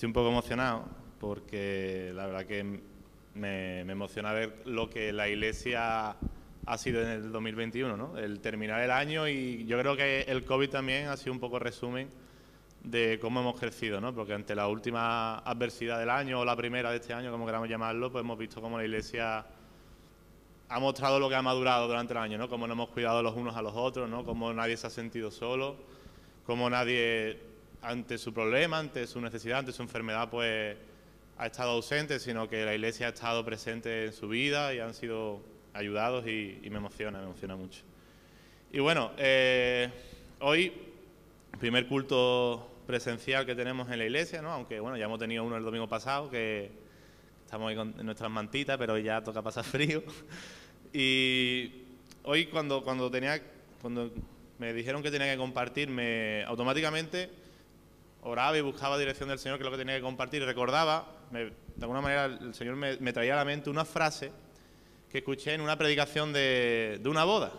Estoy un poco emocionado porque la verdad que me, emociona ver lo que la Iglesia ha sido en el 2021, ¿no? El terminar el año y yo creo que el COVID también ha sido un poco resumen de cómo hemos crecido, ¿no? Porque ante la última adversidad del año o la primera de este año, como queramos llamarlo, pues hemos visto cómo la Iglesia ha mostrado lo que ha madurado durante el año, ¿no? Cómo nos hemos cuidado los unos a los otros, ¿no? Cómo nadie se ha sentido solo, cómo nadie ante su problema, ante su necesidad, ante su enfermedad, pues ha estado ausente, sino que la Iglesia ha estado presente en su vida y han sido ayudados y, me emociona, me emociona mucho. Y bueno, eh, hoy, primer culto presencial que tenemos en la iglesia, ¿no? aunque bueno, ya hemos tenido uno el domingo pasado, que estamos ahí con nuestras mantitas, pero ya toca pasar frío. Y hoy cuando, cuando, tenía, cuando me dijeron que tenía que compartir, me, automáticamente oraba y buscaba dirección del Señor, que lo que tenía que compartir, recordaba, de alguna manera el Señor me, traía a la mente una frase que escuché en una predicación de, de una boda,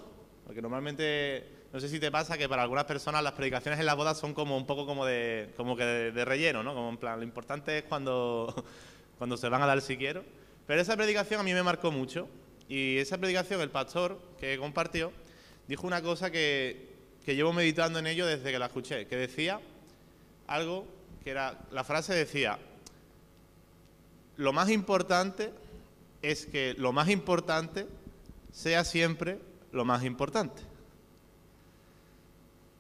porque normalmente, no sé si te pasa que para algunas personas las predicaciones en las bodas son como un poco como de, como que de, relleno, ¿no? Como en plan, lo importante es cuando, cuando se van a dar si quiero. Pero esa predicación a mí me marcó mucho y esa predicación el pastor que compartió dijo una cosa que, que llevo meditando en ello desde que la escuché, que decía algo que era, la frase decía, lo más importante es que lo más importante sea siempre lo más importante.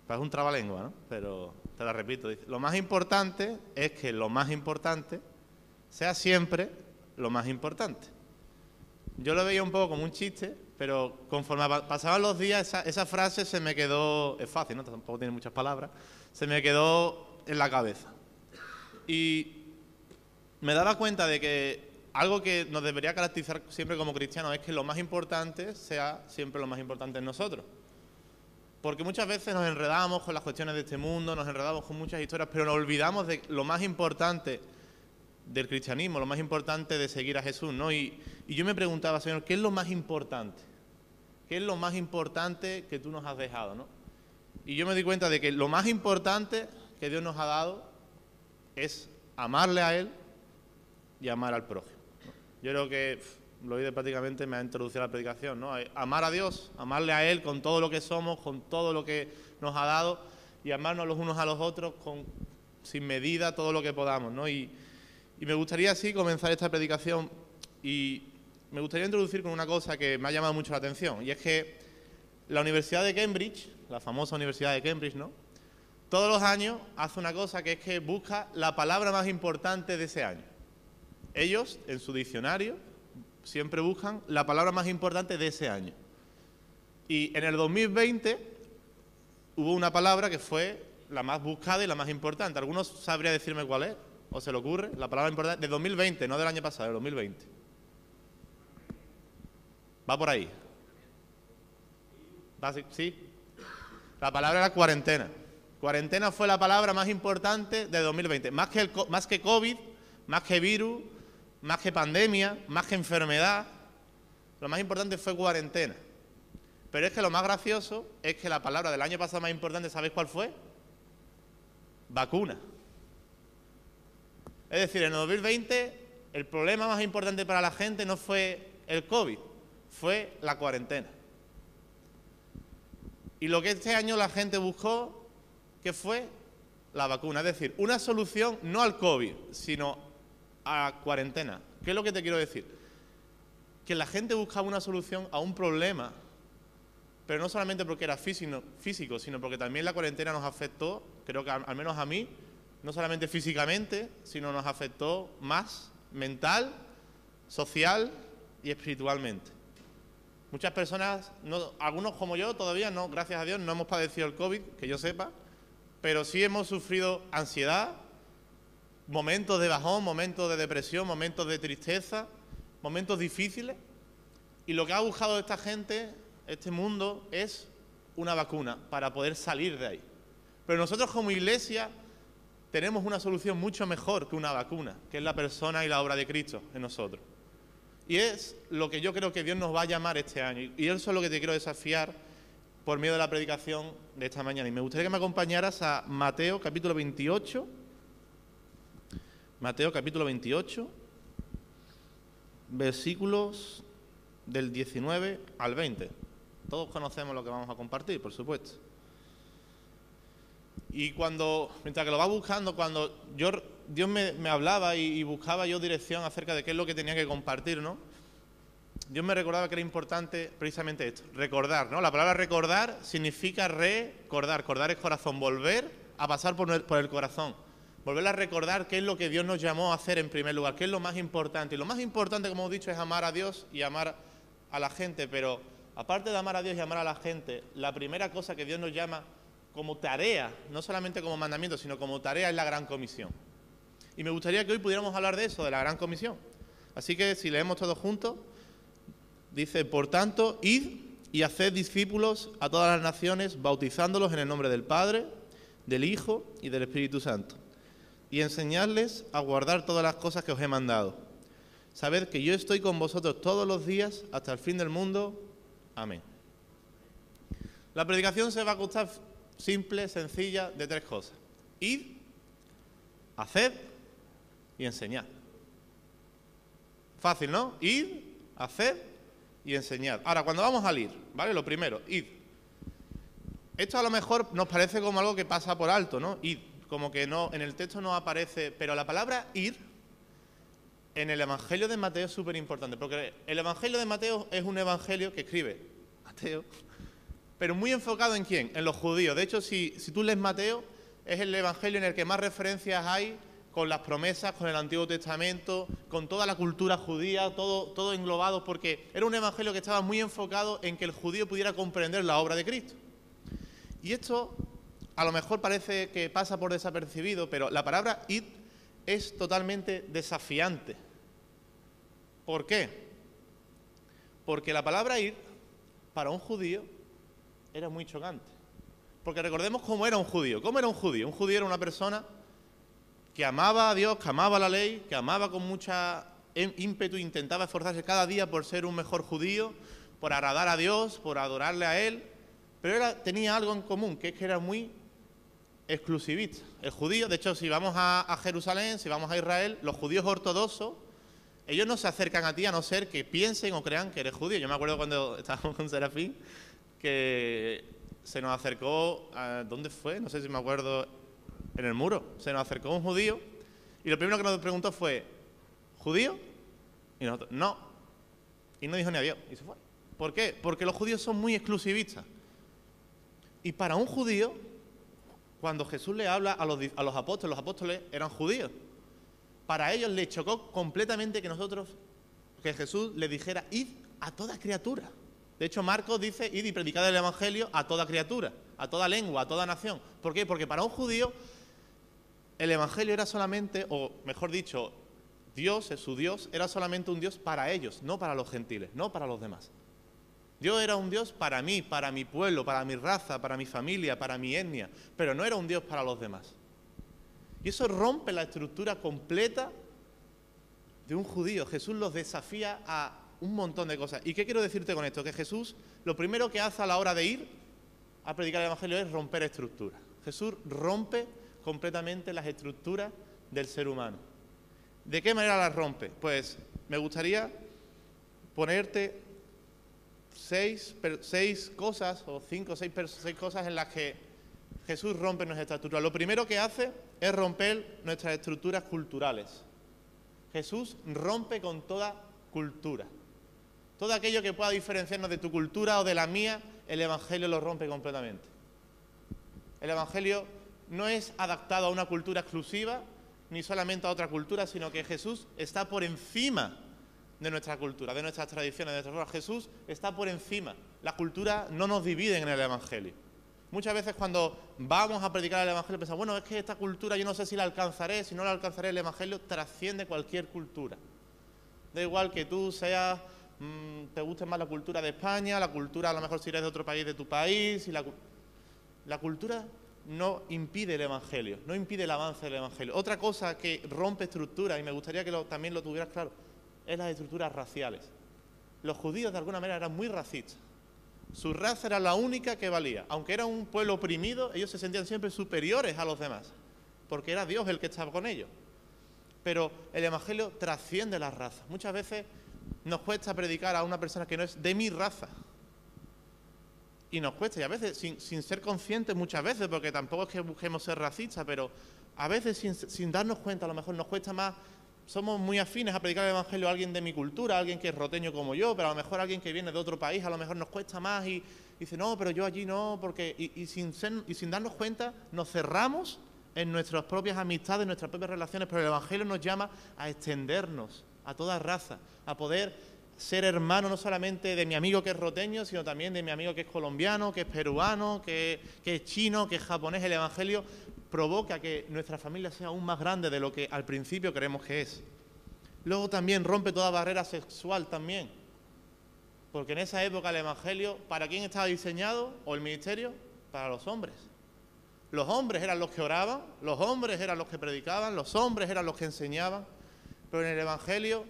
Es un trabalengua, ¿no? Pero te la repito, lo más importante es que lo más importante sea siempre lo más importante. Yo lo veía un poco como un chiste, pero conforme pasaban los días, esa, esa frase se me quedó, es fácil, ¿no? Tampoco tiene muchas palabras, se me quedó en la cabeza. Y me daba cuenta de que algo que nos debería caracterizar siempre como cristianos es que lo más importante sea siempre lo más importante en nosotros. Porque muchas veces nos enredamos con las cuestiones de este mundo, nos enredamos con muchas historias, pero nos olvidamos de lo más importante del cristianismo, lo más importante de seguir a Jesús, ¿no? Y, y yo me preguntaba, Señor, ¿qué es lo más importante? ¿Qué es lo más importante que tú nos has dejado, no? Y yo me di cuenta de que lo más importante que Dios nos ha dado es amarle a Él y amar al prójimo. Yo creo que lo oí prácticamente me ha introducido a la predicación, ¿no? Amar a Dios, amarle a Él con todo lo que somos, con todo lo que nos ha dado y amarnos los unos a los otros con, sin medida todo lo que podamos, ¿no? Y, y me gustaría así comenzar esta predicación y me gustaría introducir con una cosa que me ha llamado mucho la atención y es que la Universidad de Cambridge, la famosa Universidad de Cambridge, ¿no? Todos los años hace una cosa que es que busca la palabra más importante de ese año. Ellos, en su diccionario, siempre buscan la palabra más importante de ese año. Y en el 2020 hubo una palabra que fue la más buscada y la más importante. ¿Algunos sabría decirme cuál es? ¿O se le ocurre? La palabra importante de 2020, no del año pasado, del 2020. Va por ahí. ¿Sí? La palabra era cuarentena. Cuarentena fue la palabra más importante de 2020. Más que, más que COVID, más que virus, más que pandemia, más que enfermedad. Lo más importante fue cuarentena. Pero es que lo más gracioso es que la palabra del año pasado más importante, ¿sabéis cuál fue? Vacuna. Es decir, en 2020 el problema más importante para la gente no fue el COVID, fue la cuarentena. Y lo que este año la gente buscó que fue la vacuna. Es decir, una solución no al COVID, sino a cuarentena. ¿Qué es lo que te quiero decir? Que la gente buscaba una solución a un problema, pero no solamente porque era físico, sino porque también la cuarentena nos afectó, creo que al menos a mí, no solamente físicamente, sino nos afectó más mental, social y espiritualmente. Muchas personas, algunos como yo todavía no, gracias a Dios, no hemos padecido el COVID, que yo sepa, pero sí hemos sufrido ansiedad, momentos de bajón, momentos de depresión, momentos de tristeza, momentos difíciles. Y lo que ha buscado esta gente, este mundo, es una vacuna para poder salir de ahí. Pero nosotros como iglesia tenemos una solución mucho mejor que una vacuna, que es la persona y la obra de Cristo en nosotros. Y es lo que yo creo que Dios nos va a llamar este año. Y eso es lo que te quiero desafiar por medio de la predicación de esta mañana. Y me gustaría que me acompañaras a Mateo capítulo 28, Mateo capítulo 28, versículos del 19 al 20. Todos conocemos lo que vamos a compartir, por supuesto. Y cuando, mientras que lo va buscando, cuando yo, Dios me, hablaba y, y, buscaba yo dirección acerca de qué es lo que tenía que compartir, ¿no? Dios me recordaba que era importante precisamente esto, recordar, ¿no? La palabra recordar significa recordar, recordar es corazón, volver a pasar por el, corazón, volver a recordar qué es lo que Dios nos llamó a hacer en primer lugar, qué es lo más importante. Y lo más importante, como hemos dicho, es amar a Dios y amar a la gente, pero aparte de amar a Dios y amar a la gente, la primera cosa que Dios nos llama como tarea, no solamente como mandamiento, sino como tarea es la gran comisión. Y me gustaría que hoy pudiéramos hablar de eso, de la gran comisión. Así que si leemos todos juntos, dice, por tanto, id y haced discípulos a todas las naciones, bautizándolos en el nombre del Padre, del Hijo y del Espíritu Santo, y enseñadles a guardar todas las cosas que os he mandado. Sabed que yo estoy con vosotros todos los días hasta el fin del mundo. Amén. La predicación se va a costar simple, sencilla, de tres cosas. Id, haced y enseñad. Fácil, ¿no? Id, haced y enseñad. Ahora, cuando vamos al ir, ¿vale? Lo primero, id. Esto a lo mejor nos parece como algo que pasa por alto, ¿no? Id, como que no, en el texto no aparece, pero la palabra ir en el Evangelio de Mateo es súper importante, porque el Evangelio de Mateo es un evangelio que escribe Mateo, pero muy enfocado en quién, en los judíos. De hecho, si, si tú lees Mateo, es el evangelio en el que más referencias hay con las promesas, con el Antiguo Testamento, con toda la cultura judía, todo, todo englobado, porque era un evangelio que estaba muy enfocado en que el judío pudiera comprender la obra de Cristo. Y esto a lo mejor parece que pasa por desapercibido, pero la palabra id es totalmente desafiante. ¿Por qué? Porque la palabra ir para un judío era muy chocante. Porque recordemos cómo era un judío. ¿Cómo era un judío? Un judío era una persona que amaba a Dios, que amaba la ley, que amaba con mucha ímpetu, intentaba esforzarse cada día por ser un mejor judío, por agradar a Dios, por adorarle a Él, pero tenía algo en común, que es que era muy exclusivista. El judío, de hecho, si vamos a, a Jerusalén, si vamos a Israel, los judíos ortodoxos, ellos no se acercan a ti a no ser que piensen o crean que eres judío. Yo me acuerdo cuando estábamos con Serafín, que se nos acercó, ¿dónde fue? No sé si me acuerdo, en el muro. Se nos acercó un judío y lo primero que nos preguntó fue, ¿judío? Y nosotros, no. Y no dijo ni adiós y se fue. ¿Por qué? Porque los judíos son muy exclusivistas. Y para un judío, cuando Jesús le habla a los, a los apóstoles, los apóstoles eran judíos. Para ellos les chocó completamente que nosotros, que Jesús le dijera, id a toda criatura. De hecho, Marcos dice, id y predicad el Evangelio a toda criatura, a toda lengua, a toda nación. ¿Por qué? Porque para un judío el Evangelio era solamente, o mejor dicho, Dios, su Dios, era solamente un Dios para ellos, no para los gentiles, no para los demás. Dios era un Dios para mí, para mi pueblo, para mi raza, para mi familia, para mi etnia, pero no era un Dios para los demás. Y eso rompe la estructura completa de un judío. Jesús los desafía a un montón de cosas. ¿Y qué quiero decirte con esto? Que Jesús lo primero que hace a la hora de ir a predicar el Evangelio es romper estructuras. Jesús rompe completamente las estructuras del ser humano. ¿De qué manera las rompe? Pues me gustaría ponerte seis, seis cosas, o cinco o seis, seis cosas en las que Jesús rompe nuestra estructura. Lo primero que hace es romper nuestras estructuras culturales. Jesús rompe con toda cultura. Todo aquello que pueda diferenciarnos de tu cultura o de la mía, el Evangelio lo rompe completamente. El Evangelio no es adaptado a una cultura exclusiva, ni solamente a otra cultura, sino que Jesús está por encima de nuestra cultura, de nuestras tradiciones, de nuestras formas. Jesús está por encima. La cultura no nos divide en el Evangelio. Muchas veces cuando vamos a predicar el Evangelio pensamos, bueno, es que esta cultura yo no sé si la alcanzaré, si no la alcanzaré, el Evangelio trasciende cualquier cultura. Da igual que tú seas Mm, te guste más la cultura de España, la cultura a lo mejor si eres de otro país de tu país. Y la cultura no impide el Evangelio, no impide el avance del Evangelio. Otra cosa que rompe estructuras, y me gustaría que también lo tuvieras claro, es las estructuras raciales. Los judíos de alguna manera eran muy racistas. Su raza era la única que valía. Aunque era un pueblo oprimido, ellos se sentían siempre superiores a los demás, porque era Dios el que estaba con ellos. pero el Evangelio trasciende las razas. Muchas veces nos cuesta predicar a una persona que no es de mi raza. Y nos cuesta, y a veces sin, ser conscientes muchas veces, porque tampoco es que busquemos ser racistas, pero a veces sin, sin darnos cuenta, a lo mejor nos cuesta más somos muy afines a predicar el Evangelio a alguien de mi cultura, a alguien que es roteño como yo, pero a lo mejor a alguien que viene de otro país, a lo mejor nos cuesta más y, dice, no, pero yo allí no, porque. Y, sin y sin darnos cuenta, nos cerramos en nuestras propias amistades, en nuestras propias relaciones, pero el Evangelio nos llama a extendernos a toda raza, a poder ser hermano no solamente de mi amigo que es roteño, sino también de mi amigo que es colombiano, que es peruano, que, es chino, que es japonés. El Evangelio provoca que nuestra familia sea aún más grande de lo que al principio creemos que es. Luego también rompe toda barrera sexual también. Porque en esa época el Evangelio, ¿para quién estaba diseñado? ¿O el ministerio? Para los hombres. Los hombres eran los que oraban, los hombres eran los que predicaban, los hombres eran los que enseñaban. Pero en el Evangelio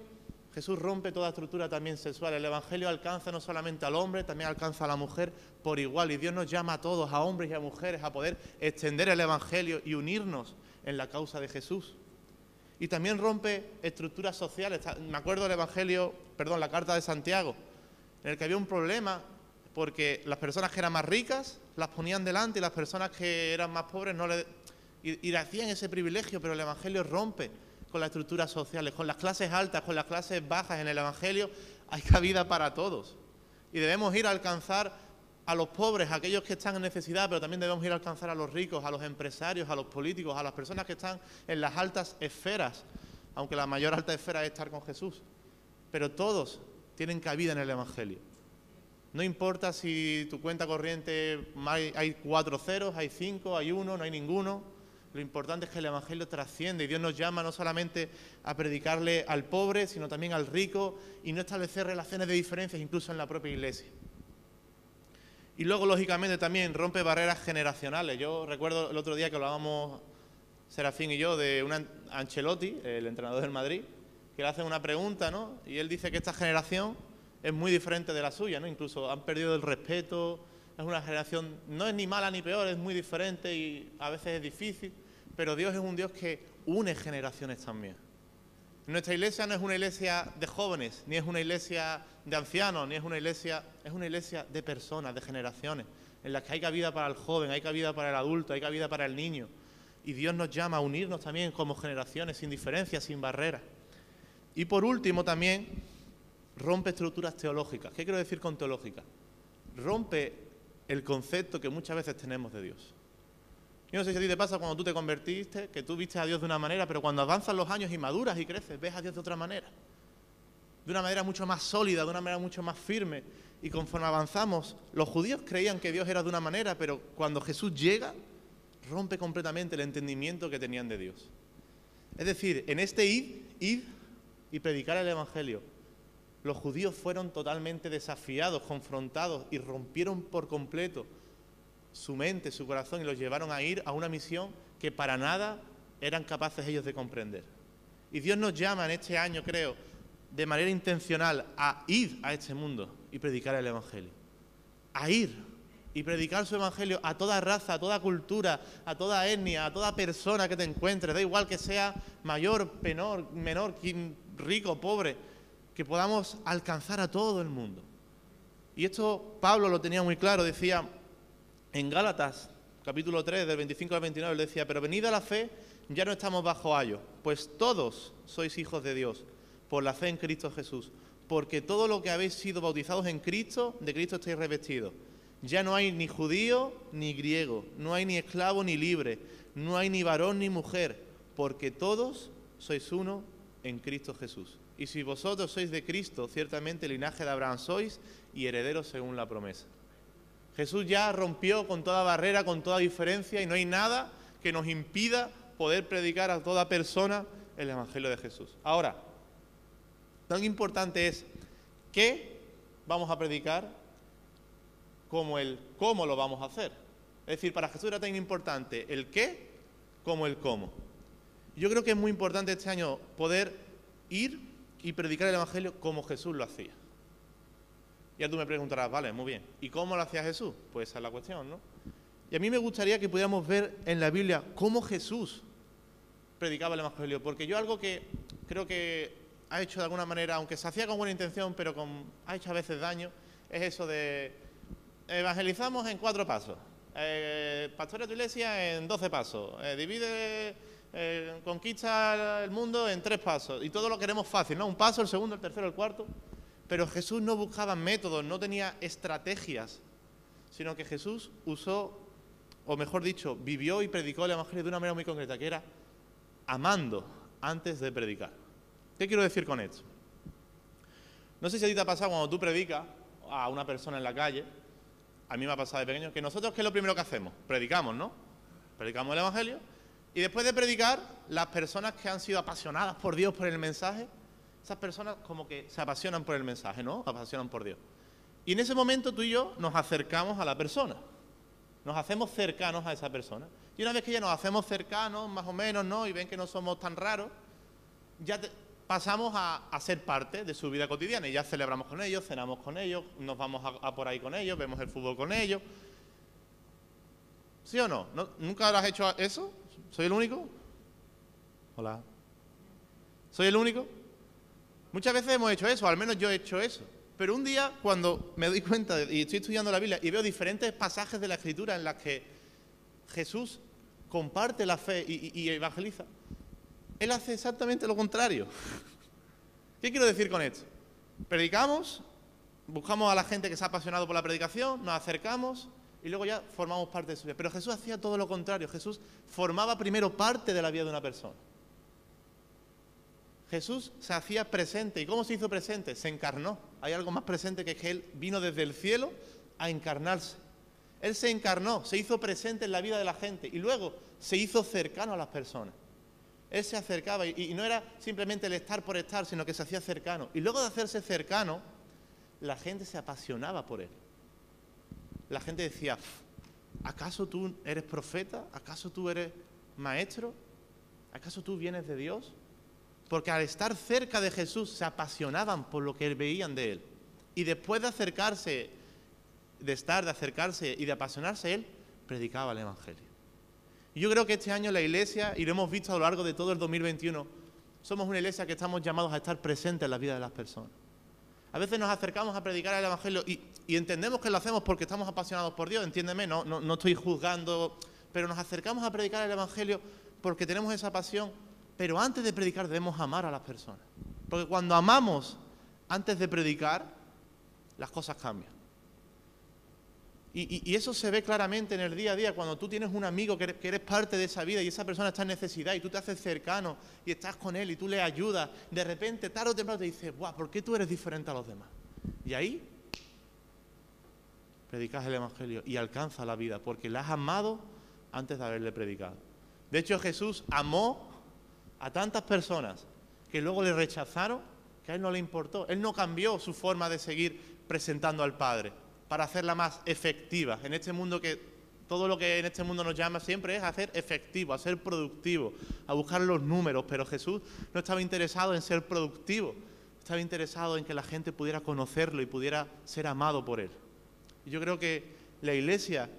Jesús rompe toda estructura también sexual. El Evangelio alcanza no solamente al hombre, también alcanza a la mujer por igual. Y Dios nos llama a todos, a hombres y a mujeres, a poder extender el Evangelio y unirnos en la causa de Jesús. Y también rompe estructuras sociales. Me acuerdo del Evangelio, perdón, la carta de Santiago, en el que había un problema porque las personas que eran más ricas las ponían delante y las personas que eran más pobres no le, y, y le hacían ese privilegio, pero el Evangelio rompe con las estructuras sociales, con las clases altas, con las clases bajas en el Evangelio, hay cabida para todos. Y debemos ir a alcanzar a los pobres, a aquellos que están en necesidad, pero también debemos ir a alcanzar a los ricos, a los empresarios, a los políticos, a las personas que están en las altas esferas, aunque la mayor alta esfera es estar con Jesús. Pero todos tienen cabida en el Evangelio. No importa si tu cuenta corriente hay cuatro ceros, hay cinco, hay uno, no hay ninguno. Lo importante es que el Evangelio trasciende y Dios nos llama no solamente a predicarle al pobre, sino también al rico y no establecer relaciones de diferencias incluso en la propia iglesia. Y luego, lógicamente, también rompe barreras generacionales. Yo recuerdo el otro día que hablábamos Serafín y yo de un Ancelotti, el entrenador del Madrid, que le hacen una pregunta, ¿no? Y él dice que esta generación es muy diferente de la suya, ¿no? Incluso han perdido el respeto, es una generación, no es ni mala ni peor, es muy diferente y a veces es difícil, pero Dios es un Dios que une generaciones también. Nuestra iglesia no es una iglesia de jóvenes, ni es una iglesia de ancianos, ni es una iglesia, es una iglesia de personas, de generaciones, en las que hay cabida para el joven, hay cabida para el adulto, hay cabida para el niño. Y Dios nos llama a unirnos también como generaciones, sin diferencias, sin barreras. Y por último también rompe estructuras teológicas. ¿Qué quiero decir con teológica? Rompe el concepto que muchas veces tenemos de Dios. Yo no sé si a ti te pasa cuando tú te convertiste, que tú viste a Dios de una manera, pero cuando avanzan los años y maduras y creces, ves a Dios de otra manera. De una manera mucho más sólida, de una manera mucho más firme. Y conforme avanzamos, los judíos creían que Dios era de una manera, pero cuando Jesús llega, rompe completamente el entendimiento que tenían de Dios. Es decir, en este id, id y predicar el Evangelio, los judíos fueron totalmente desafiados, confrontados y rompieron por completo su mente, su corazón y los llevaron a ir a una misión que para nada eran capaces ellos de comprender. Y Dios nos llama en este año, creo, de manera intencional a ir a este mundo y predicar el Evangelio. A ir y predicar su Evangelio a toda raza, a toda cultura, a toda etnia, a toda persona que te encuentres, da igual que sea mayor, menor, menor, rico, pobre que podamos alcanzar a todo el mundo. Y esto Pablo lo tenía muy claro, decía en Gálatas, capítulo 3, del 25 al 29, él decía, pero venida la fe, ya no estamos bajo ayo, pues todos sois hijos de Dios, por la fe en Cristo Jesús, porque todo lo que habéis sido bautizados en Cristo, de Cristo estáis revestidos. Ya no hay ni judío ni griego, no hay ni esclavo ni libre, no hay ni varón ni mujer, porque todos sois uno en Cristo Jesús. Y si vosotros sois de Cristo, ciertamente linaje de Abraham sois y herederos según la promesa. Jesús ya rompió con toda barrera, con toda diferencia y no hay nada que nos impida poder predicar a toda persona el Evangelio de Jesús. Ahora, tan importante es qué vamos a predicar como el cómo lo vamos a hacer. Es decir, para Jesús era tan importante el qué como el cómo. Yo creo que es muy importante este año poder ir y predicar el Evangelio como Jesús lo hacía. Ya tú me preguntarás, vale, muy bien. ¿Y cómo lo hacía Jesús? Pues esa es la cuestión, ¿no? Y a mí me gustaría que pudiéramos ver en la Biblia cómo Jesús predicaba el Evangelio? Porque yo algo que creo que ha hecho de alguna manera, aunque se hacía con buena intención, pero con, ha hecho a veces daño, es eso de evangelizamos en cuatro pasos. Eh, tu iglesia en doce pasos. Eh, divide, eh, conquista el mundo en tres pasos. Y todo lo queremos fácil, ¿no? Un paso, el segundo, el tercero, el cuarto. Pero Jesús no buscaba métodos, no tenía estrategias, sino que Jesús usó, o mejor dicho, vivió y predicó el Evangelio de una manera muy concreta, que era amando antes de predicar. ¿Qué quiero decir con esto? No sé si a ti te ha pasado cuando tú predicas a una persona en la calle, a mí me ha pasado de pequeño, que nosotros, ¿qué es lo primero que hacemos? Predicamos, ¿no? Predicamos el Evangelio. Y después de predicar, las personas que han sido apasionadas por Dios, por el mensaje, esas personas como que se apasionan por el mensaje, ¿no? Apasionan por Dios. Y en ese momento tú y yo nos acercamos a la persona. Nos hacemos cercanos a esa persona. Y una vez que ya nos hacemos cercanos, más o menos, ¿no? Y ven que no somos tan raros, ya pasamos a, ser parte de su vida cotidiana y ya celebramos con ellos, cenamos con ellos, nos vamos a, por ahí con ellos, vemos el fútbol con ellos. ¿Sí o no? ¿Nunca has hecho eso? ¿Soy el único? Hola. ¿Soy el único? Muchas veces hemos hecho eso, al menos yo he hecho eso. Pero un día, cuando me doy cuenta y estoy estudiando la Biblia y veo diferentes pasajes de la Escritura en las que Jesús comparte la fe y evangeliza, él hace exactamente lo contrario. ¿Qué quiero decir con esto? Predicamos, buscamos a la gente que se ha apasionado por la predicación, nos acercamos y luego ya formamos parte de su vida. Pero Jesús hacía todo lo contrario. Jesús formaba primero parte de la vida de una persona. Jesús se hacía presente. ¿Y cómo se hizo presente? Se encarnó. Hay algo más presente que que Él vino desde el cielo a encarnarse. Él se encarnó, se hizo presente en la vida de la gente y luego se hizo cercano a las personas. Él se acercaba y, no era simplemente el estar por estar, sino que se hacía cercano. Y luego de hacerse cercano, la gente se apasionaba por él. La gente decía, ¿acaso tú eres profeta? ¿Acaso tú eres maestro? ¿Acaso tú vienes de Dios? Porque al estar cerca de Jesús se apasionaban por lo que veían de él. Y después de acercarse, de estar, de acercarse y de apasionarse él, predicaba el Evangelio. Y yo creo que este año la iglesia, y lo hemos visto a lo largo de todo el 2021, somos una iglesia que estamos llamados a estar presentes en la vida de las personas. A veces nos acercamos a predicar el Evangelio y, entendemos que lo hacemos porque estamos apasionados por Dios, entiéndeme, no, no, no estoy juzgando, pero nos acercamos a predicar el Evangelio porque tenemos esa pasión, pero antes de predicar debemos amar a las personas. Porque cuando amamos antes de predicar, las cosas cambian. Y, eso se ve claramente en el día a día, cuando tú tienes un amigo que eres, parte de esa vida y esa persona está en necesidad y tú te haces cercano y estás con él y tú le ayudas, de repente, tarde o temprano te dices, guau, ¿por qué tú eres diferente a los demás? Y ahí predicas el Evangelio y alcanza la vida, porque la has amado antes de haberle predicado. De hecho, Jesús amó a tantas personas que luego le rechazaron, que a él no le importó. Él no cambió su forma de seguir presentando al Padre para hacerla más efectiva. En este mundo que todo lo que en este mundo nos llama siempre es a hacer efectivo, a ser productivo, a buscar los números, pero Jesús no estaba interesado en ser productivo, estaba interesado en que la gente pudiera conocerlo y pudiera ser amado por él. Y yo creo que la iglesia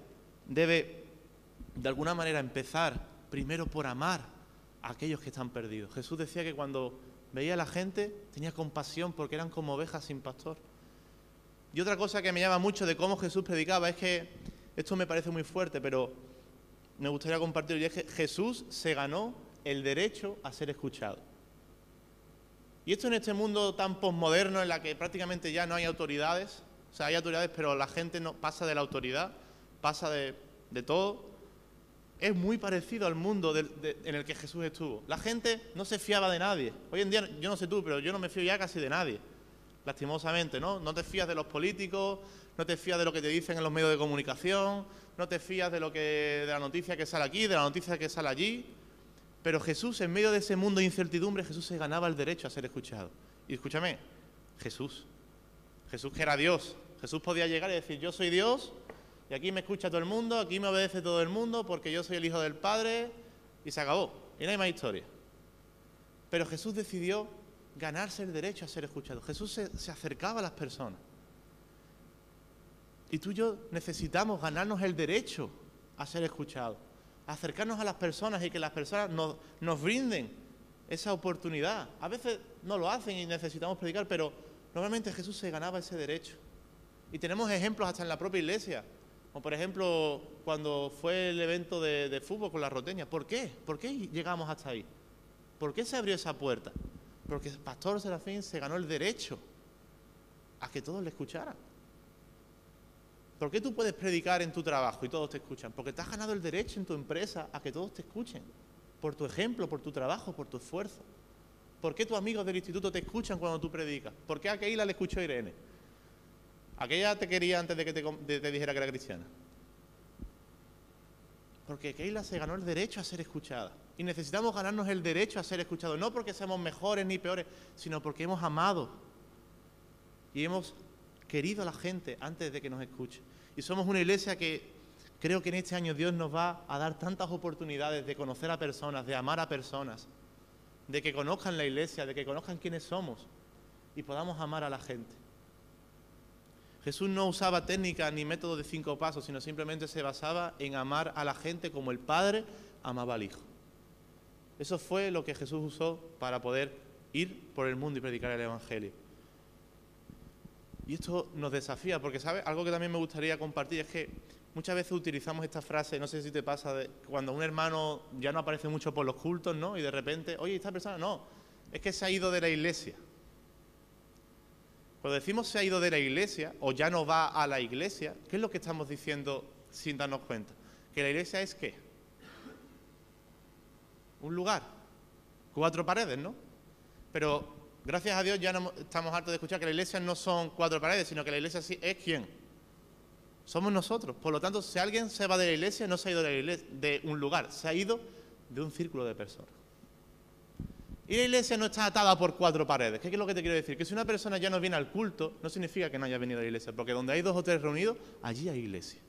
debe de alguna manera empezar primero por amar aquellos que están perdidos. Jesús decía que cuando veía a la gente tenía compasión porque eran como ovejas sin pastor. Y otra cosa que me llama mucho de cómo Jesús predicaba es que, esto me parece muy fuerte, pero me gustaría compartirlo, y es que Jesús se ganó el derecho a ser escuchado. Y esto en este mundo tan posmoderno en la que prácticamente ya no hay autoridades, o sea, hay autoridades, pero la gente no pasa de la autoridad, pasa de, todo, es muy parecido al mundo en el que Jesús estuvo. La gente no se fiaba de nadie. Hoy en día, yo no sé tú, pero yo no me fío ya casi de nadie lastimosamente, ¿no? No te fías de los políticos, no te fías de lo que te dicen en los medios de comunicación, no te fías de lo que de la noticia que sale aquí, de la noticia que sale allí. Pero Jesús, en medio de ese mundo de incertidumbre, Jesús se ganaba el derecho a ser escuchado. Y escúchame, Jesús, Jesús que era Dios, Jesús podía llegar y decir, yo soy Dios, y aquí me escucha todo el mundo, aquí me obedece todo el mundo, porque yo soy el Hijo del Padre, y se acabó. Y no hay más historia. Pero Jesús decidió ganarse el derecho a ser escuchado. Jesús se, acercaba a las personas. Y tú y yo necesitamos ganarnos el derecho a ser escuchados. acercarnos a las personas y que las personas nos, nos brinden esa oportunidad. A veces no lo hacen y necesitamos predicar, pero normalmente Jesús se ganaba ese derecho. Y tenemos ejemplos hasta en la propia iglesia. Como por ejemplo cuando fue el evento de, fútbol con la roteña. ¿Por qué? ¿Por qué llegamos hasta ahí? ¿Por qué se abrió esa puerta? Porque el pastor Serafín se ganó el derecho a que todos le escucharan. ¿Por qué tú puedes predicar en tu trabajo y todos te escuchan? Porque te has ganado el derecho en tu empresa a que todos te escuchen. Por tu ejemplo, por tu trabajo, por tu esfuerzo. ¿Por qué tus amigos del instituto te escuchan cuando tú predicas? ¿Por qué a Keila le escuchó Irene? Aquella te quería antes de que te, dijera que era cristiana. Porque Keila se ganó el derecho a ser escuchada. Y necesitamos ganarnos el derecho a ser escuchados. No porque seamos mejores ni peores, sino porque hemos amado. Y hemos querido a la gente antes de que nos escuche. Y somos una iglesia que creo que en este año Dios nos va a dar tantas oportunidades de conocer a personas, de amar a personas, de que conozcan la iglesia, de que conozcan quiénes somos y podamos amar a la gente. Jesús no usaba técnica ni método de cinco pasos, sino simplemente se basaba en amar a la gente como el Padre amaba al Hijo. Eso fue lo que Jesús usó para poder ir por el mundo y predicar el Evangelio. Y esto nos desafía, porque, ¿sabes? Algo que también me gustaría compartir es que muchas veces utilizamos esta frase, no sé si te pasa, de, cuando un hermano ya no aparece mucho por los cultos, ¿no? Y de repente, oye, esta persona, no, es que se ha ido de la iglesia. Cuando decimos se ha ido de la iglesia o ya no va a la iglesia, ¿qué es lo que estamos diciendo sin darnos cuenta? Que la iglesia es qué? Un lugar, cuatro paredes, ¿no? Pero Gracias a Dios ya no estamos hartos de escuchar que la iglesia no son cuatro paredes, sino que la iglesia sí es quién. Somos nosotros. Por lo tanto, si alguien se va de la iglesia, no se ha ido de, un lugar, se ha ido de un círculo de personas. Y la iglesia no está atada por cuatro paredes. ¿Qué es lo que te quiero decir? Que si una persona ya no viene al culto, no significa que no haya venido a la iglesia, porque donde hay dos o tres reunidos, allí hay iglesia.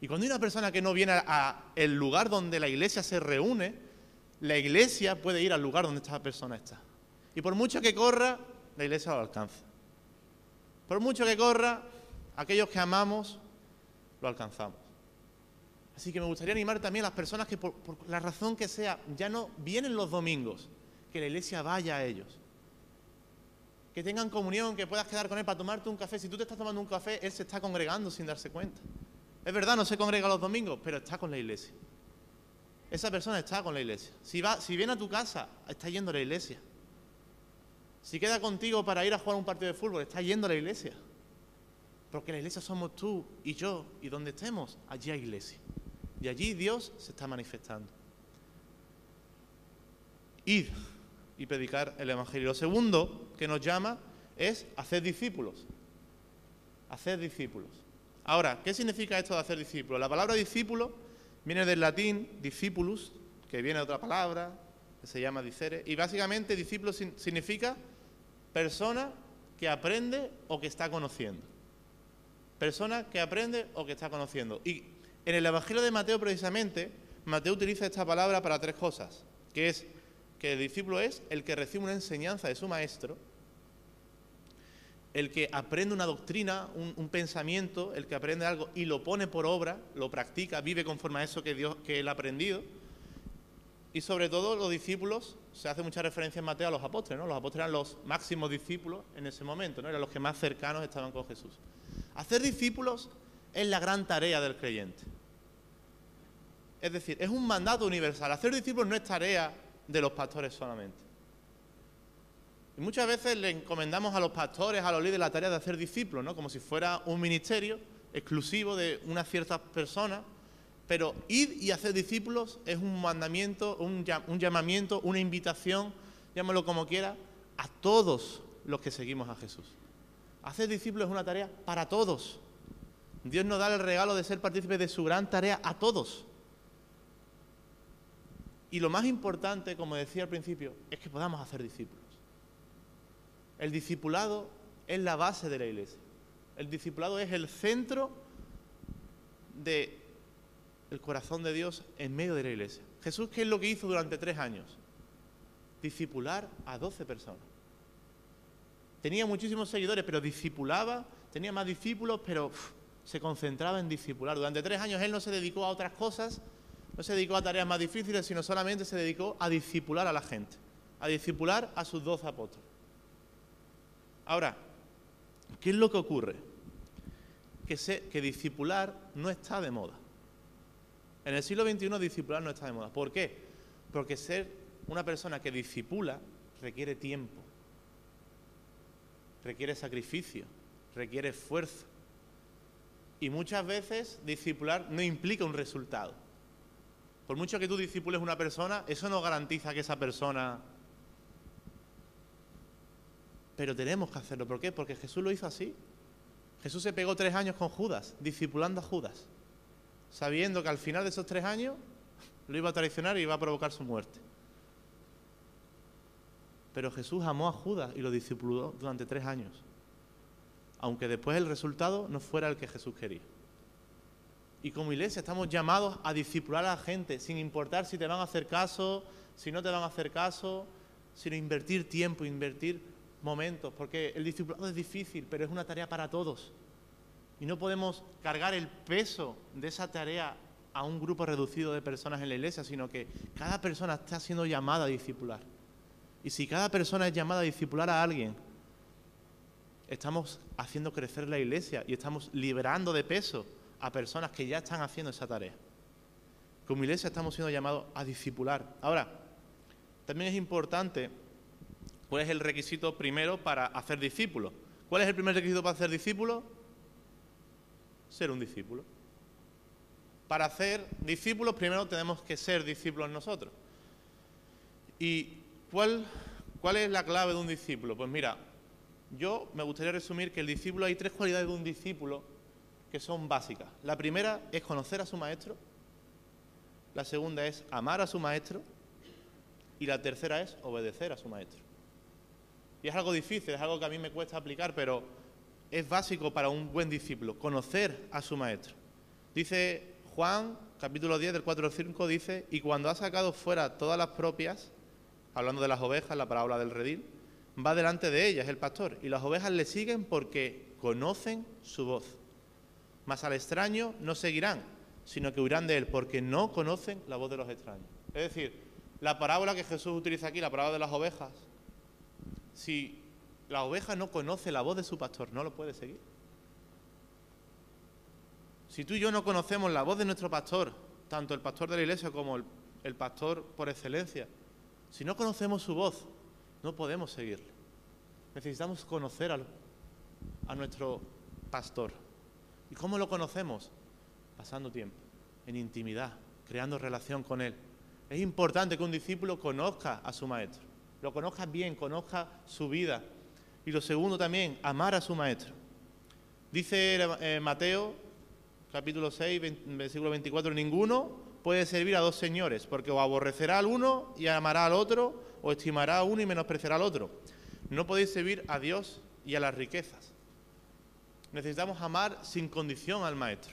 Y cuando hay una persona que no viene al lugar donde la iglesia se reúne, la iglesia puede ir al lugar donde esta persona está. Y por mucho que corra, la iglesia lo alcanza. Por mucho que corra, aquellos que amamos, lo alcanzamos. Así que me gustaría animar también a las personas que por, la razón que sea ya no vienen los domingos, que la iglesia vaya a ellos. Que tengan comunión, que puedas quedar con él para tomarte un café. Si tú te estás tomando un café, él se está congregando sin darse cuenta. Es verdad, no se congrega los domingos, pero está con la iglesia. Esa persona está con la iglesia. Si, va, si viene a tu casa, está yendo a la iglesia. Si queda contigo para ir a jugar un partido de fútbol, está yendo a la iglesia. Porque la iglesia somos tú y yo, y donde estemos, allí hay iglesia. Y allí Dios se está manifestando. Ir y predicar el Evangelio. Lo segundo que nos llama es hacer discípulos. Hacer discípulos. Ahora, ¿qué significa esto de hacer discípulos? La palabra discípulo viene del latín discipulus, que viene de otra palabra, que se llama dicere, y básicamente discípulo significa persona que aprende o que está conociendo. Persona que aprende o que está conociendo. Y en el Evangelio de Mateo precisamente, Mateo utiliza esta palabra para tres cosas, que es que el discípulo es el que recibe una enseñanza de su maestro, el que aprende una doctrina, un, pensamiento, el que aprende algo y lo pone por obra, lo practica, vive conforme a eso que, Dios, que él ha aprendido, y sobre todo los discípulos, se hace mucha referencia en Mateo a los apóstoles, ¿no? Los apóstoles eran los máximos discípulos en ese momento, ¿no? Eran los que más cercanos estaban con Jesús. Hacer discípulos es la gran tarea del creyente. Es decir, es un mandato universal. Hacer discípulos no es tarea de los pastores solamente. Y muchas veces le encomendamos a los pastores, a los líderes, la tarea de hacer discípulos, ¿no? Como si fuera un ministerio exclusivo de unas ciertas personas pero ir y hacer discípulos es un mandamiento, un, llamamiento, una invitación, llámalo como quiera, a todos los que seguimos a Jesús. Hacer discípulos es una tarea para todos. Dios nos da el regalo de ser partícipes de su gran tarea a todos. Y lo más importante, como decía al principio, es que podamos hacer discípulos. El discipulado es la base de la iglesia. El discipulado es el centro de el corazón de Dios en medio de la iglesia. Jesús, ¿qué es lo que hizo durante tres años? Discipular a doce personas. Tenía muchísimos seguidores, pero discipulaba, tenía más discípulos, pero se concentraba en discipular. Durante tres años él no se dedicó a otras cosas, no se dedicó a tareas más difíciles, sino solamente se dedicó a discipular a la gente, a discipular a sus doce apóstoles. Ahora, ¿qué es lo que ocurre? Que, que discipular no está de moda. En el siglo XXI discipular no está de moda. ¿Por qué? Porque ser una persona que discipula requiere tiempo, requiere sacrificio, requiere esfuerzo. Y muchas veces discipular no implica un resultado. Por mucho que tú discipules una persona, eso no garantiza que esa persona... Pero tenemos que hacerlo. ¿Por qué? Porque Jesús lo hizo así. Jesús se pegó tres años con Judas, discipulando a Judas, sabiendo que al final de esos tres años lo iba a traicionar y iba a provocar su muerte. Pero Jesús amó a Judas y lo discipuló durante tres años, aunque después el resultado no fuera el que Jesús quería. Y como iglesia estamos llamados a discipular a la gente, sin importar si te van a hacer caso, si no te van a hacer caso, sino invertir tiempo, invertir momentos, porque el discipulado es difícil, pero es una tarea para todos. Y no podemos cargar el peso de esa tarea a un grupo reducido de personas en la iglesia, sino que cada persona está siendo llamada a discipular. Y si cada persona es llamada a discipular a alguien, estamos haciendo crecer la iglesia y estamos liberando de peso a personas que ya están haciendo esa tarea. Como iglesia estamos siendo llamados a discipular. Ahora, también es importante cuál es el requisito primero para hacer discípulos. ¿Cuál es el primer requisito para hacer discípulos? Ser un discípulo. Para hacer discípulos primero tenemos que ser discípulos nosotros. Y ¿Cuál, es la clave de un discípulo? Pues mira, yo me gustaría resumir que el discípulo hay tres cualidades de un discípulo que son básicas. La primera es conocer a su maestro, la segunda es amar a su maestro y la tercera es obedecer a su maestro. Y es algo difícil, es algo que a mí me cuesta aplicar, pero es básico para un buen discípulo, conocer a su maestro. Dice Juan, capítulo 10 del 4 al 5, dice, y cuando ha sacado fuera todas las propias, hablando de las ovejas, la parábola del redil, va delante de ellas el pastor y las ovejas le siguen porque conocen su voz. Mas al extraño no seguirán, sino que huirán de él porque no conocen la voz de los extraños. Es decir, la parábola que Jesús utiliza aquí, la parábola de las ovejas, si la oveja no conoce la voz de su pastor, no lo puede seguir. Si tú y yo no conocemos la voz de nuestro pastor, tanto el pastor de la iglesia como el, el pastor por excelencia, si no conocemos su voz, no podemos seguirle. Necesitamos conocer a, nuestro pastor. ¿Y cómo lo conocemos? Pasando tiempo, en intimidad, creando relación con él. Es importante que un discípulo conozca a su maestro, lo conozca bien, conozca su vida. Y lo segundo también, amar a su maestro. Dice eh, Mateo, capítulo 6, versículo 24, ninguno puede servir a dos señores, porque o aborrecerá al uno y amará al otro, o estimará a uno y menospreciará al otro. No podéis servir a Dios y a las riquezas. Necesitamos amar sin condición al Maestro.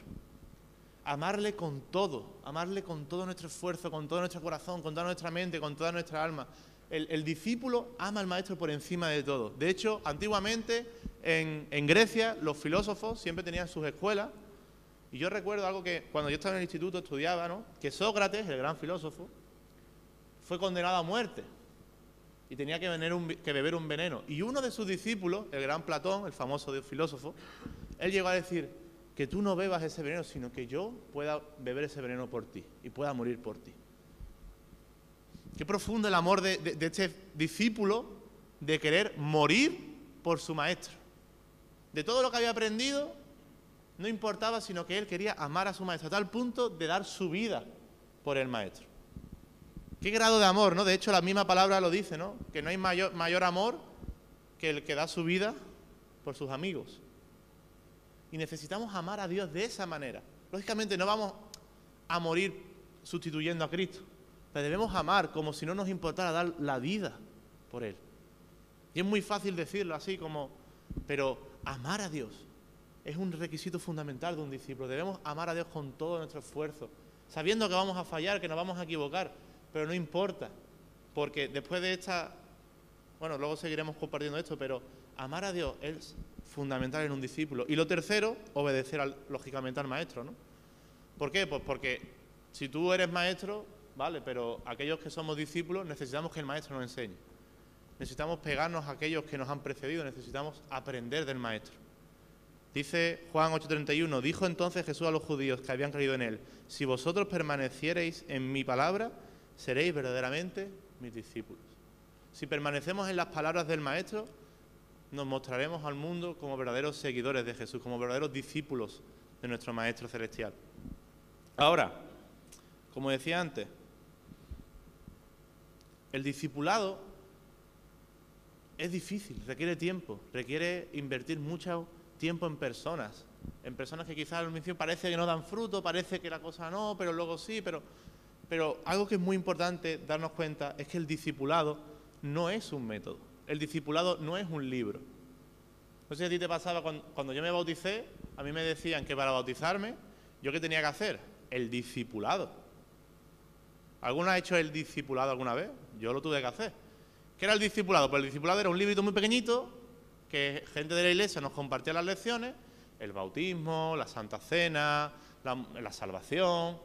Amarle con todo, amarle con todo nuestro esfuerzo, con todo nuestro corazón, con toda nuestra mente, con toda nuestra alma. El, discípulo ama al Maestro por encima de todo. De hecho, antiguamente en, en Grecia los filósofos siempre tenían sus escuelas y yo recuerdo algo que cuando yo estaba en el instituto estudiaba, ¿no? Que Sócrates, el gran filósofo, fue condenado a muerte y tenía que, beber un veneno. Y uno de sus discípulos, el gran Platón, el famoso filósofo, él llegó a decir que tú no bebas ese veneno, sino que yo pueda beber ese veneno por ti y pueda morir por ti. Qué profundo el amor de este discípulo de querer morir por su maestro. De todo lo que había aprendido, no importaba, sino que él quería amar a su maestro, a tal punto de dar su vida por el maestro. Qué grado de amor, ¿no? De hecho, la misma palabra lo dice, ¿no? Que no hay mayor, mayor amor que el que da su vida por sus amigos. Y necesitamos amar a Dios de esa manera. Lógicamente no vamos a morir sustituyendo a Cristo, pero debemos amar como si no nos importara dar la vida por Él. Y es muy fácil decirlo así como, pero amar a Dios es un requisito fundamental de un discípulo. Debemos amar a Dios con todo nuestro esfuerzo, sabiendo que vamos a fallar, que nos vamos a equivocar, pero no importa, porque después de esta, bueno, luego seguiremos compartiendo esto, pero amar a Dios es fundamental en un discípulo. Y lo tercero, obedecer lógicamente al maestro, ¿no? ¿Por qué? Pues porque si tú eres maestro, vale, pero aquellos que somos discípulos necesitamos que el maestro nos enseñe. Necesitamos pegarnos a aquellos que nos han precedido, necesitamos aprender del maestro. Dice Juan 8:31, dijo entonces Jesús a los judíos que habían creído en él, si vosotros permaneciereis en mi palabra, seréis verdaderamente mis discípulos. Si permanecemos en las palabras del maestro, nos mostraremos al mundo como verdaderos seguidores de Jesús, como verdaderos discípulos de nuestro Maestro Celestial. Ahora, como decía antes, el discipulado es difícil, requiere tiempo, requiere invertir mucho tiempo en personas, en personas que quizás al inicio parece que no dan fruto, parece que la cosa no, pero luego sí, pero, pero algo que es muy importante darnos cuenta es que el discipulado no es un método el discipulado no es un libro. No sé si a ti te pasaba cuando, yo me bauticé, a mí me decían que para bautizarme, ¿yo qué tenía que hacer? El discipulado. ¿Alguno ha hecho el discipulado alguna vez? Yo lo tuve que hacer. ¿Qué era el discipulado? Pues el discipulado era un librito muy pequeñito que gente de la iglesia nos compartía las lecciones, el bautismo, la Santa Cena, la, la salvación.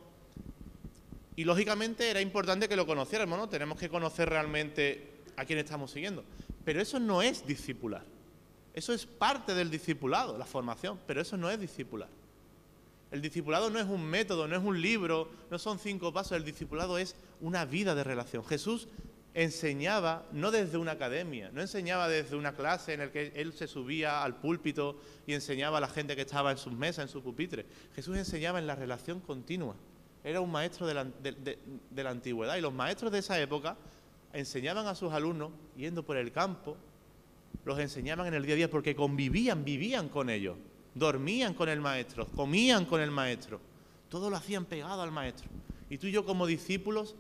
Y lógicamente era importante que lo conociéramos, ¿no? Tenemos que conocer realmente a quién estamos siguiendo. Pero eso no es discipular. Eso es parte del discipulado, la formación, pero eso no es discipular. El discipulado no es un método, no es un libro, no son cinco pasos, el discipulado es una vida de relación. Jesús enseñaba no desde una academia, no enseñaba desde una clase en la que él se subía al púlpito y enseñaba a la gente que estaba en sus mesas, en su pupitre. Jesús enseñaba en la relación continua. Era un maestro de la, de la antigüedad y los maestros de esa época enseñaban a sus alumnos yendo por el campo, los enseñaban en el día a día porque convivían, vivían con ellos, dormían con el maestro, comían con el maestro, todo lo hacían pegado al maestro. Y tú y yo como discípulos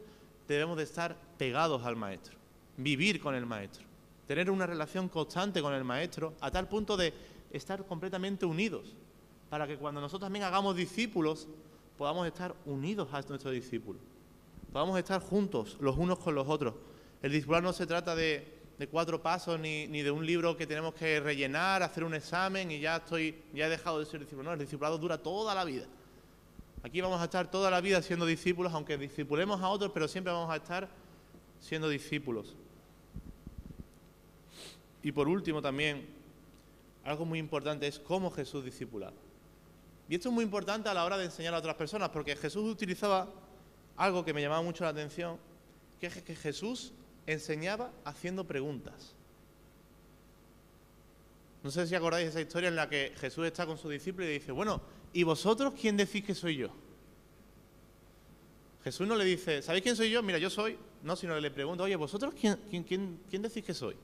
debemos de estar pegados al maestro, vivir con el maestro, tener una relación constante con el maestro a tal punto de estar completamente unidos, para que cuando nosotros también hagamos discípulos podamos estar unidos a nuestros discípulos, podamos estar juntos los unos con los otros el discipulado no se trata de, cuatro pasos ni, de un libro que tenemos que rellenar, hacer un examen y ya estoy, ya he dejado de ser discípulo. No, el discipulado dura toda la vida. Aquí vamos a estar toda la vida siendo discípulos, aunque discipulemos a otros, pero siempre vamos a estar siendo discípulos. Y por último también, algo muy importante es cómo Jesús discipulaba. Y esto es muy importante a la hora de enseñar a otras personas, porque Jesús utilizaba algo que me llamaba mucho la atención, que es que Jesús enseñaba haciendo preguntas. No sé si acordáis esa historia en la que Jesús está con su discípulo y dice, bueno, ¿y vosotros quién decís que soy yo? Jesús no le dice, ¿sabéis quién soy yo? Mira, yo soy. No, sino le pregunta, oye, ¿vosotros quién, quién, quién, decís que soy?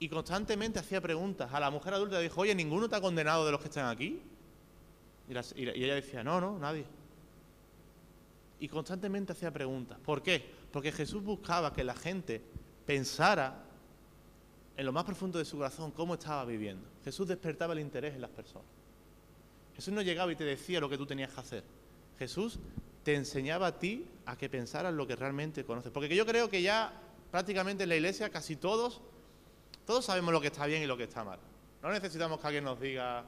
Y constantemente hacía preguntas. A la mujer adulta le dijo, oye, ¿ninguno te ha condenado de los que están aquí? Y ella decía, no, no, nadie. Y constantemente hacía preguntas. ¿Por qué? Porque Jesús buscaba que la gente pensara en lo más profundo de su corazón cómo estaba viviendo. Jesús despertaba el interés en las personas. Jesús no llegaba y te decía lo que tú tenías que hacer. Jesús te enseñaba a ti a que pensaras lo que realmente conoces. Porque yo creo que ya prácticamente en la iglesia casi todos, todos sabemos lo que está bien y lo que está mal. No necesitamos que alguien nos diga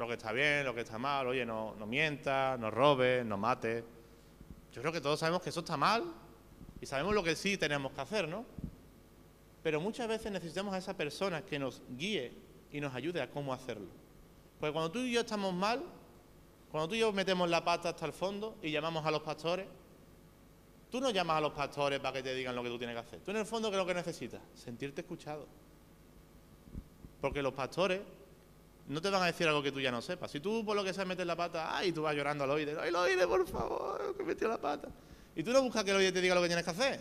lo que está bien, lo que está mal. Oye, no, no mientas, no robes, no mates. Yo creo que todos sabemos que eso está mal y sabemos lo que sí tenemos que hacer, ¿no? Pero muchas veces necesitamos a esa persona que nos guíe y nos ayude a cómo hacerlo. Porque cuando tú y yo estamos mal, cuando tú y yo metemos la pata hasta el fondo y llamamos a los pastores, tú no llamas a los pastores para que te digan lo que tú tienes que hacer. Tú en el fondo, ¿qué es lo que necesitas? Sentirte escuchado. Porque los pastores no te van a decir algo que tú ya no sepas. Si tú por lo que sea metes la pata, ay, tú vas llorando al oído, ay, oído, por favor, que metió la pata. Y tú no buscas que el oído te diga lo que tienes que hacer,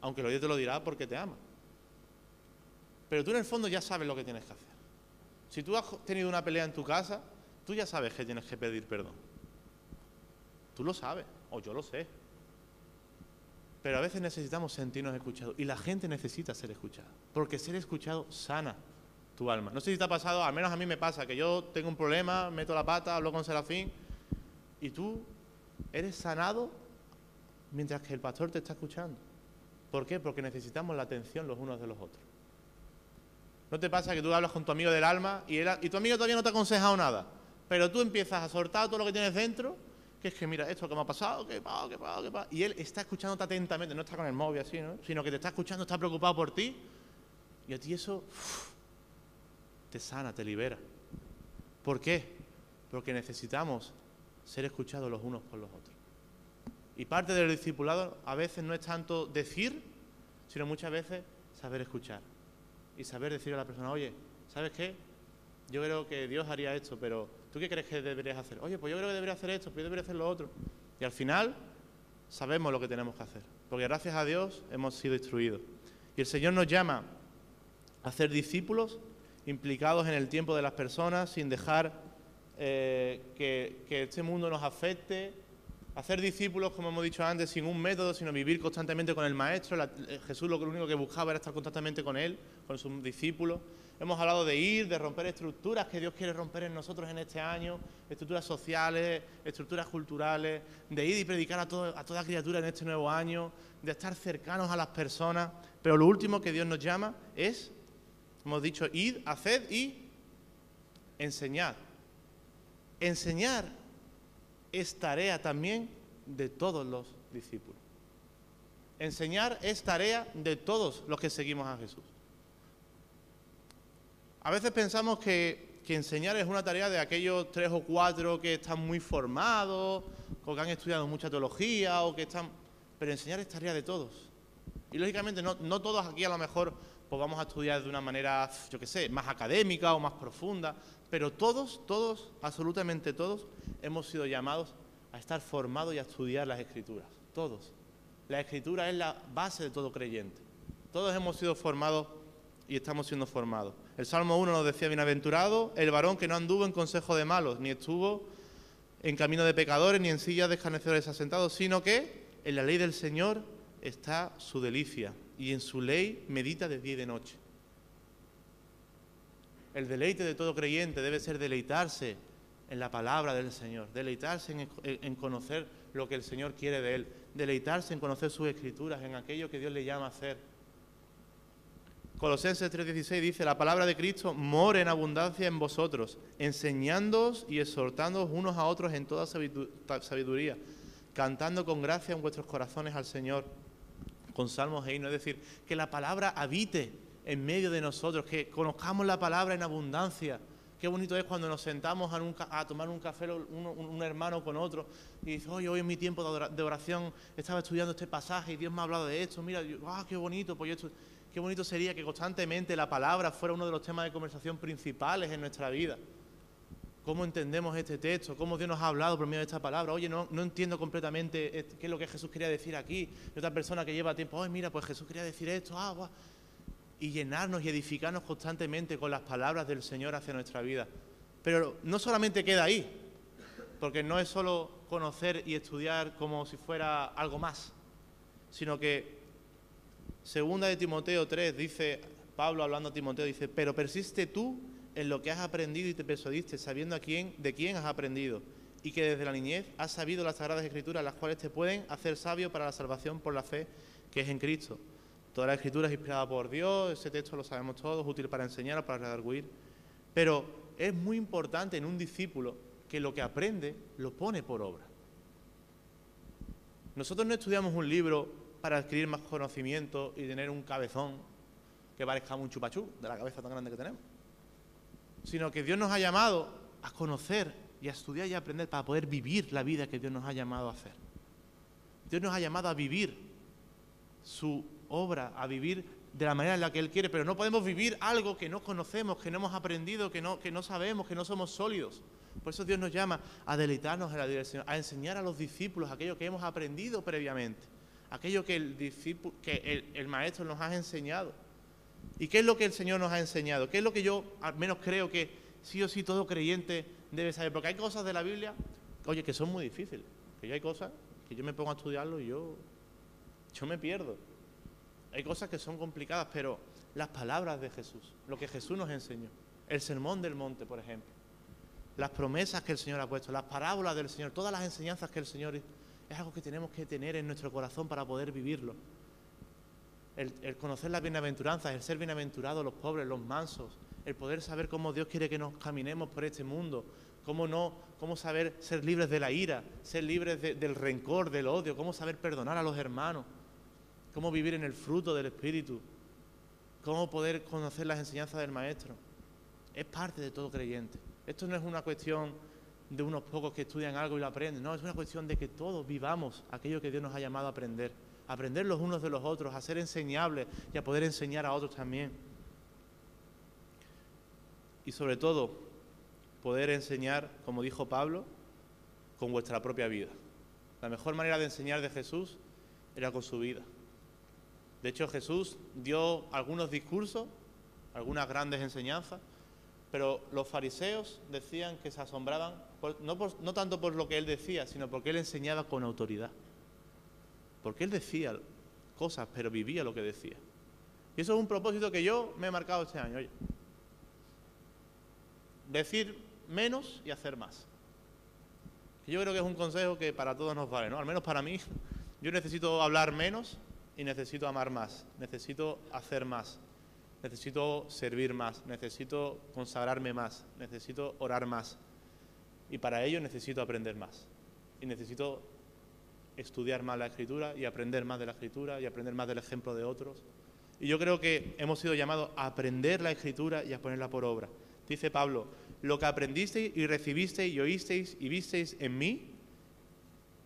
aunque el oído te lo dirá porque te ama. Pero tú en el fondo ya sabes lo que tienes que hacer. Si tú has tenido una pelea en tu casa, tú ya sabes que tienes que pedir perdón. Tú lo sabes, o yo lo sé. Pero a veces necesitamos sentirnos escuchados y la gente necesita ser escuchada, porque ser escuchado sana No sé si te ha pasado, al menos a mí me pasa, que yo tengo un problema, meto la pata, hablo con Serafín, y tú eres sanado mientras que el pastor te está escuchando. ¿Por qué? Porque necesitamos la atención los unos de los otros. ¿No te pasa que tú hablas con tu amigo del alma y, tu amigo todavía no te ha aconsejado nada? Pero tú empiezas a soltar todo lo que tienes dentro, que es que mira esto que me ha pasado, que pasa, que pasa, que pasa. Y él está escuchándote atentamente, no está con el móvil así, ¿no? Sino que te está escuchando, está preocupado por ti. Y a ti eso te sana, te libera. ¿Por qué? Porque necesitamos ser escuchados los unos por los otros. Y parte del discipulado a veces no es tanto decir, sino muchas veces saber escuchar. Y saber decir a la persona, oye, ¿sabes qué? Yo creo que Dios haría esto, pero ¿tú qué crees que deberías hacer? Oye, pues yo creo que debería hacer esto, pero yo debería hacer lo otro. Y al final sabemos lo que tenemos que hacer, porque gracias a Dios hemos sido instruidos. Y el Señor nos llama a ser discípulos implicados en el tiempo de las personas, sin dejar eh, que, que este mundo nos afecte, hacer discípulos, como hemos dicho antes, sin un método, sino vivir constantemente con el Maestro. Eh, Jesús lo único que buscaba era estar constantemente con Él, con sus discípulos. Hemos hablado de ir, de romper estructuras que Dios quiere romper en nosotros en este año, estructuras sociales, estructuras culturales, de ir y predicar a, a toda criatura en este nuevo año, de estar cercanos a las personas. Pero lo último que Dios nos llama es, hemos dicho, id, haced y enseñar. Enseñar es tarea también de todos los discípulos. Enseñar es tarea de todos los que seguimos a Jesús. A veces pensamos que, enseñar es una tarea de aquellos tres o cuatro que están muy formados, o que han estudiado mucha teología, o que están... Pero enseñar es tarea de todos. Y lógicamente no, no todos aquí a lo mejor pues vamos a estudiar de una manera, yo qué sé, más académica o más profunda, pero todos, todos, absolutamente todos, hemos sido llamados a estar formados y a estudiar las escrituras. Todos. La escritura es la base de todo creyente. Todos hemos sido formados y estamos siendo formados. El Salmo 1 nos decía, bienaventurado el varón que no anduvo en consejo de malos, ni estuvo en camino de pecadores, ni en sillas de escarnecedores asentados, sino que en la ley del Señor está su delicia, y en su ley medita de día y de noche. El deleite de todo creyente debe ser deleitarse en la palabra del Señor, deleitarse en, conocer lo que el Señor quiere de él, deleitarse en conocer sus escrituras, en aquello que Dios le llama a hacer. Colosenses 3:16 dice, la palabra de Cristo mora en abundancia en vosotros, enseñándoos y exhortándoos unos a otros en toda sabiduría, cantando con gracia en vuestros corazones al Señor, con salmos e himnos. Es decir, que la palabra habite en medio de nosotros, que conozcamos la palabra en abundancia. Qué bonito es cuando nos sentamos a, tomar un café un, hermano con otro y dice, oye, hoy en mi tiempo de oración estaba estudiando este pasaje y Dios me ha hablado de esto, mira, ah, qué bonito, pues Qué bonito sería que constantemente la palabra fuera uno de los temas de conversación principales en nuestra vida. ¿Cómo entendemos este texto? ¿Cómo Dios nos ha hablado por medio de esta palabra? Oye, no, entiendo completamente qué es lo que Jesús quería decir aquí. Y otra persona que lleva tiempo, oye, mira, pues Jesús quería decir esto, ah, Y llenarnos y edificarnos constantemente con las palabras del Señor hacia nuestra vida. Pero no solamente queda ahí, porque no es solo conocer y estudiar como si fuera algo más, sino que Segunda de Timoteo 3 dice, Pablo hablando a Timoteo, dice, pero persiste tú en lo que has aprendido y te persuadiste, sabiendo a quién, de quién has aprendido, y que desde la niñez has sabido las sagradas escrituras, las cuales te pueden hacer sabio para la salvación por la fe que es en Cristo. Toda la escritura es inspirada por Dios, ese texto lo sabemos todos, útil para enseñar o para redarguir. Pero es muy importante en un discípulo que lo que aprende lo pone por obra. Nosotros no estudiamos un libro para adquirir más conocimiento y tener un cabezón que parezca un chupachú de la cabeza tan grande que tenemos. Sino que Dios nos ha llamado a conocer y a estudiar y a aprender para poder vivir la vida que Dios nos ha llamado a hacer. Dios nos ha llamado a vivir su obra, a vivir de la manera en la que Él quiere, pero no podemos vivir algo que no conocemos, que no hemos aprendido, que no, que no sabemos, que no somos sólidos. Por eso Dios nos llama a deleitarnos en la dirección, a enseñar a los discípulos aquello que hemos aprendido previamente aquello que el, que el, maestro nos ha enseñado. ¿Y qué es lo que el Señor nos ha enseñado? ¿Qué es lo que yo al menos creo que sí o sí todo creyente debe saber? Porque hay cosas de la Biblia, oye, que son muy difíciles. Que hay cosas que yo me pongo a estudiarlo y yo, yo me pierdo. Hay cosas que son complicadas, pero las palabras de Jesús, lo que Jesús nos enseñó, el sermón del monte, por ejemplo, las promesas que el Señor ha puesto, las parábolas del Señor, todas las enseñanzas que el Señor es algo que tenemos que tener en nuestro corazón para poder vivirlo. El, conocer las bienaventuranzas, el ser bienaventurados los pobres, los mansos, el poder saber cómo Dios quiere que nos caminemos por este mundo, cómo no, cómo saber ser libres de la ira, ser libres del rencor, del odio, cómo saber perdonar a los hermanos, cómo vivir en el fruto del Espíritu, cómo poder conocer las enseñanzas del Maestro. Es parte de todo creyente. Esto no es una cuestión de unos pocos que estudian algo y lo aprenden, no, es una cuestión de que todos vivamos aquello que Dios nos ha llamado a aprender, aprender los unos de los otros, a ser enseñables y a poder enseñar a otros también. Y sobre todo, poder enseñar, como dijo Pablo, con vuestra propia vida. La mejor manera de enseñar de Jesús era con su vida. De hecho, Jesús dio algunos discursos, algunas grandes enseñanzas, pero los fariseos decían que se asombraban, no, tanto por lo que él decía, sino porque él enseñaba con autoridad. Porque él decía cosas, pero vivía lo que decía. Y eso es un propósito que yo me he marcado este año. Oye, decir menos y hacer más. Yo creo que es un consejo que para todos nos vale, ¿no? Al menos para mí, yo necesito hablar menos y necesito amar más, necesito hacer más, necesito servir más, necesito consagrarme más, necesito orar más. Y para ello necesito aprender más. Y necesito estudiar más la escritura y aprender más de la escritura y aprender más del ejemplo de otros. Y yo creo que hemos sido llamados a aprender la escritura y a ponerla por obra. Dice Pablo, lo que aprendisteis y recibisteis y oísteis y visteis en mí,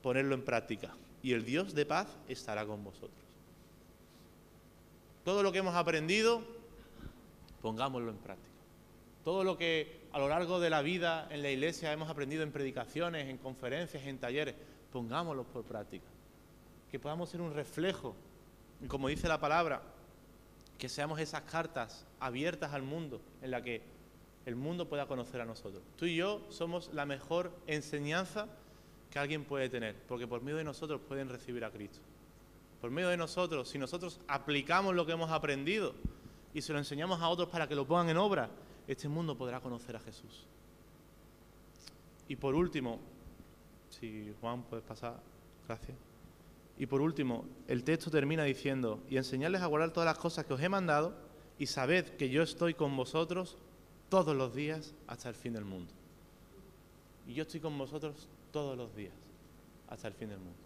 ponerlo en práctica. Y el Dios de paz estará con vosotros. Todo lo que hemos aprendido, pongámoslo en práctica. Todo lo que a lo largo de la vida en la iglesia hemos aprendido en predicaciones, en conferencias, en talleres, pongámoslo por práctica. Que podamos ser un reflejo, como dice la palabra, que seamos esas cartas abiertas al mundo en la que el mundo pueda conocer a nosotros. Tú y yo somos la mejor enseñanza que alguien puede tener, porque por medio de nosotros pueden recibir a Cristo. Por medio de nosotros, si nosotros aplicamos lo que hemos aprendido y se lo enseñamos a otros para que lo pongan en obra, este mundo podrá conocer a Jesús. Y por último, si Juan puedes pasar, gracias. Y por último, el texto termina diciendo, y enseñarles a guardar todas las cosas que os he mandado, y sabed que yo estoy con vosotros todos los días hasta el fin del mundo. Y yo estoy con vosotros todos los días hasta el fin del mundo.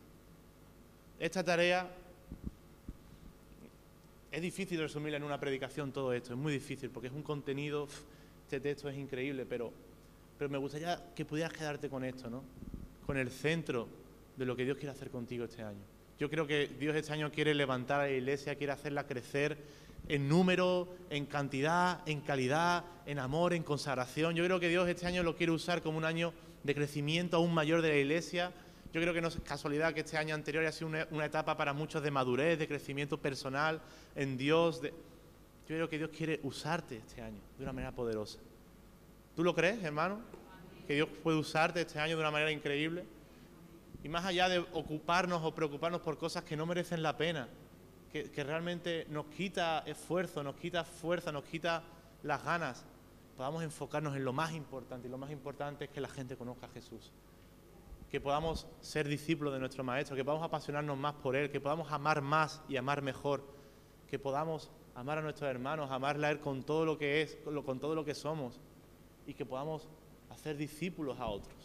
Esta tarea es difícil resumirla en una predicación todo esto, es muy difícil porque es un contenido, este texto es increíble, pero, pero me gustaría que pudieras quedarte con esto, ¿no? Con el centro de lo que Dios quiere hacer contigo este año. Yo creo que Dios este año quiere levantar a la iglesia, quiere hacerla crecer en número, en cantidad, en calidad, en amor, en consagración. Yo creo que Dios este año lo quiere usar como un año de crecimiento aún mayor de la iglesia. Yo creo que no es casualidad que este año anterior haya sido una, etapa para muchos de madurez, de crecimiento personal en Dios. Yo creo que Dios quiere usarte este año de una manera poderosa. ¿Tú lo crees, hermano? Que Dios puede usarte este año de una manera increíble. Y más allá de ocuparnos o preocuparnos por cosas que no merecen la pena, que, realmente nos quita esfuerzo, nos quita fuerza, nos quita las ganas, podamos enfocarnos en lo más importante. Y lo más importante es que la gente conozca a Jesús. Que podamos ser discípulos de nuestro Maestro, que podamos apasionarnos más por Él, que podamos amar más y amar mejor, que podamos amar a nuestros hermanos, amarle a Él con todo lo que es, con todo lo que somos, y que podamos hacer discípulos a otros.